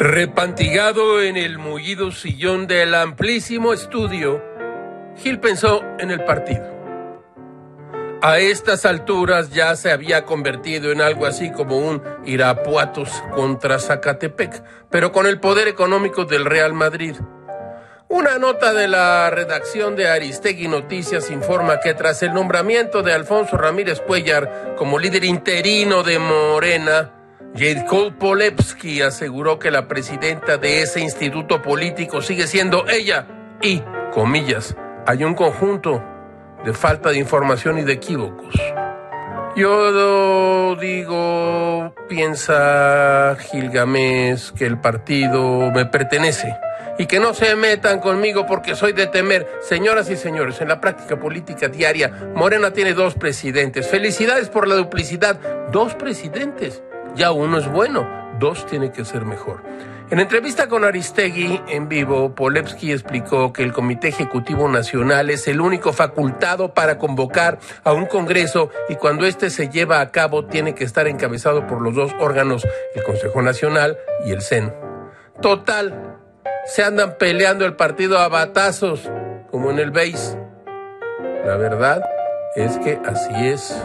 Repantigado en el mullido sillón del amplísimo estudio, Gil pensó en el partido. A estas alturas ya se había convertido en algo así como un Irapuatos contra Zacatepec, pero con el poder económico del Real Madrid. Una nota de la redacción de Aristegui Noticias informa que tras el nombramiento de Alfonso Ramírez Cuellar como líder interino de Morena, Jade Polewski aseguró que la presidenta de ese instituto político sigue siendo ella y, comillas, hay un conjunto de falta de información y de equívocos. Yo digo, piensa Gilgamesh, que el partido me pertenece y que no se metan conmigo porque soy de temer. Señoras y señores, en la práctica política diaria, Morena tiene dos presidentes. Felicidades por la duplicidad. Dos presidentes. Ya uno es bueno, dos tiene que ser mejor. En entrevista con Aristegui en vivo, Polevsky explicó que el Comité Ejecutivo Nacional es el único facultado para convocar a un Congreso y cuando éste se lleva a cabo tiene que estar encabezado por los dos órganos, el Consejo Nacional y el CEN. Total, se andan peleando el partido a batazos, como en el BASE. La verdad es que así es.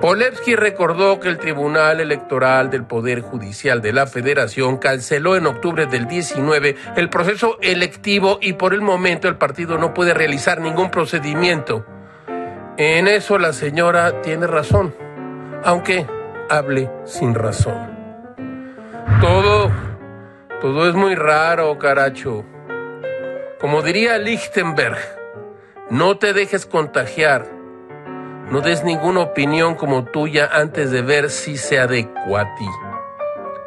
Polevsky recordó que el Tribunal Electoral del Poder Judicial de la Federación canceló en octubre del 19 el proceso electivo y por el momento el partido no puede realizar ningún procedimiento. En eso la señora tiene razón, aunque hable sin razón. Todo todo es muy raro, caracho. Como diría Lichtenberg, no te dejes contagiar. No des ninguna opinión como tuya antes de ver si se adecua a ti.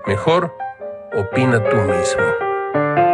Mejor, opina tú mismo.